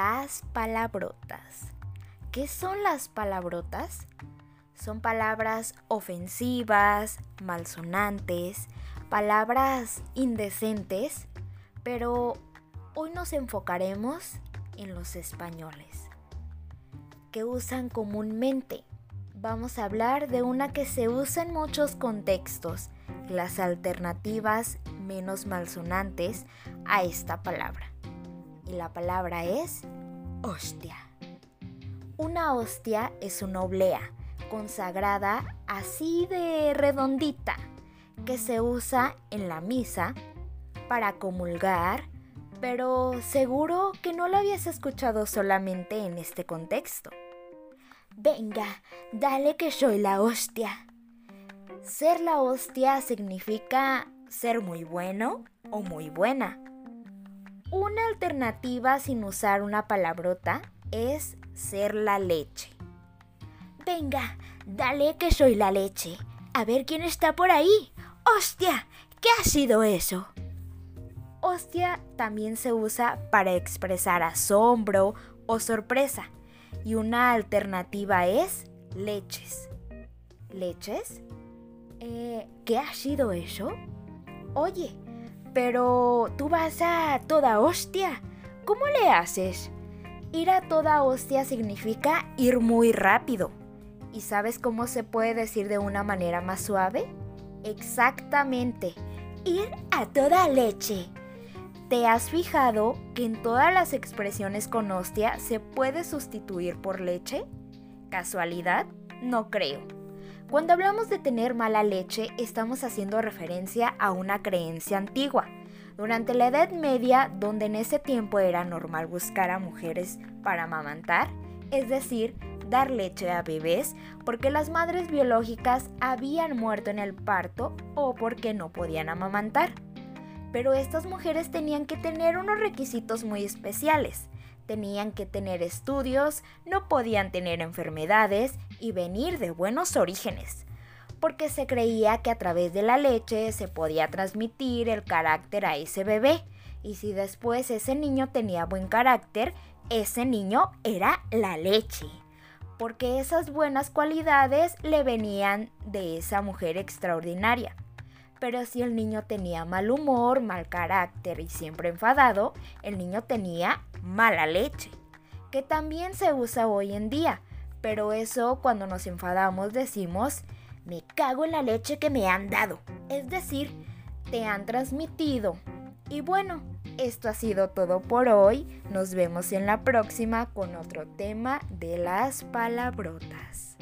Las palabrotas. ¿Qué son las palabrotas? Son palabras ofensivas, malsonantes, palabras indecentes, pero hoy nos enfocaremos en los españoles, que usan comúnmente. Vamos a hablar de una que se usa en muchos contextos, las alternativas menos malsonantes a esta palabra. Y la palabra es hostia. Una hostia es una oblea consagrada así de redondita que se usa en la misa para comulgar, pero seguro que no lo habías escuchado solamente en este contexto. Venga, dale que soy la hostia. Ser la hostia significa ser muy bueno o muy buena. Una alternativa sin usar una palabrota es ser la leche. Venga, dale que soy la leche. A ver quién está por ahí. ¡Hostia! ¿Qué ha sido eso? Hostia también se usa para expresar asombro o sorpresa. Y una alternativa es leches. ¿Leches? Eh, ¿Qué ha sido eso? Oye, pero tú vas a toda hostia. ¿Cómo le haces? Ir a toda hostia significa ir muy rápido. ¿Y sabes cómo se puede decir de una manera más suave? Exactamente, ir a toda leche. ¿Te has fijado que en todas las expresiones con hostia se puede sustituir por leche? ¿Casualidad? No creo. Cuando hablamos de tener mala leche, estamos haciendo referencia a una creencia antigua. Durante la Edad Media, donde en ese tiempo era normal buscar a mujeres para amamantar, es decir, dar leche a bebés porque las madres biológicas habían muerto en el parto o porque no podían amamantar. Pero estas mujeres tenían que tener unos requisitos muy especiales. Tenían que tener estudios, no podían tener enfermedades y venir de buenos orígenes, porque se creía que a través de la leche se podía transmitir el carácter a ese bebé, y si después ese niño tenía buen carácter, ese niño era la leche porque esas buenas cualidades le venían de esa mujer extraordinaria. Pero si el niño tenía mal humor, mal carácter y siempre enfadado, el niño tenía mala leche, que también se usa hoy en día. Pero eso cuando nos enfadamos decimos, me cago en la leche que me han dado. Es decir, te han transmitido. Y bueno, esto ha sido todo por hoy. Nos vemos en la próxima con otro tema de las palabrotas.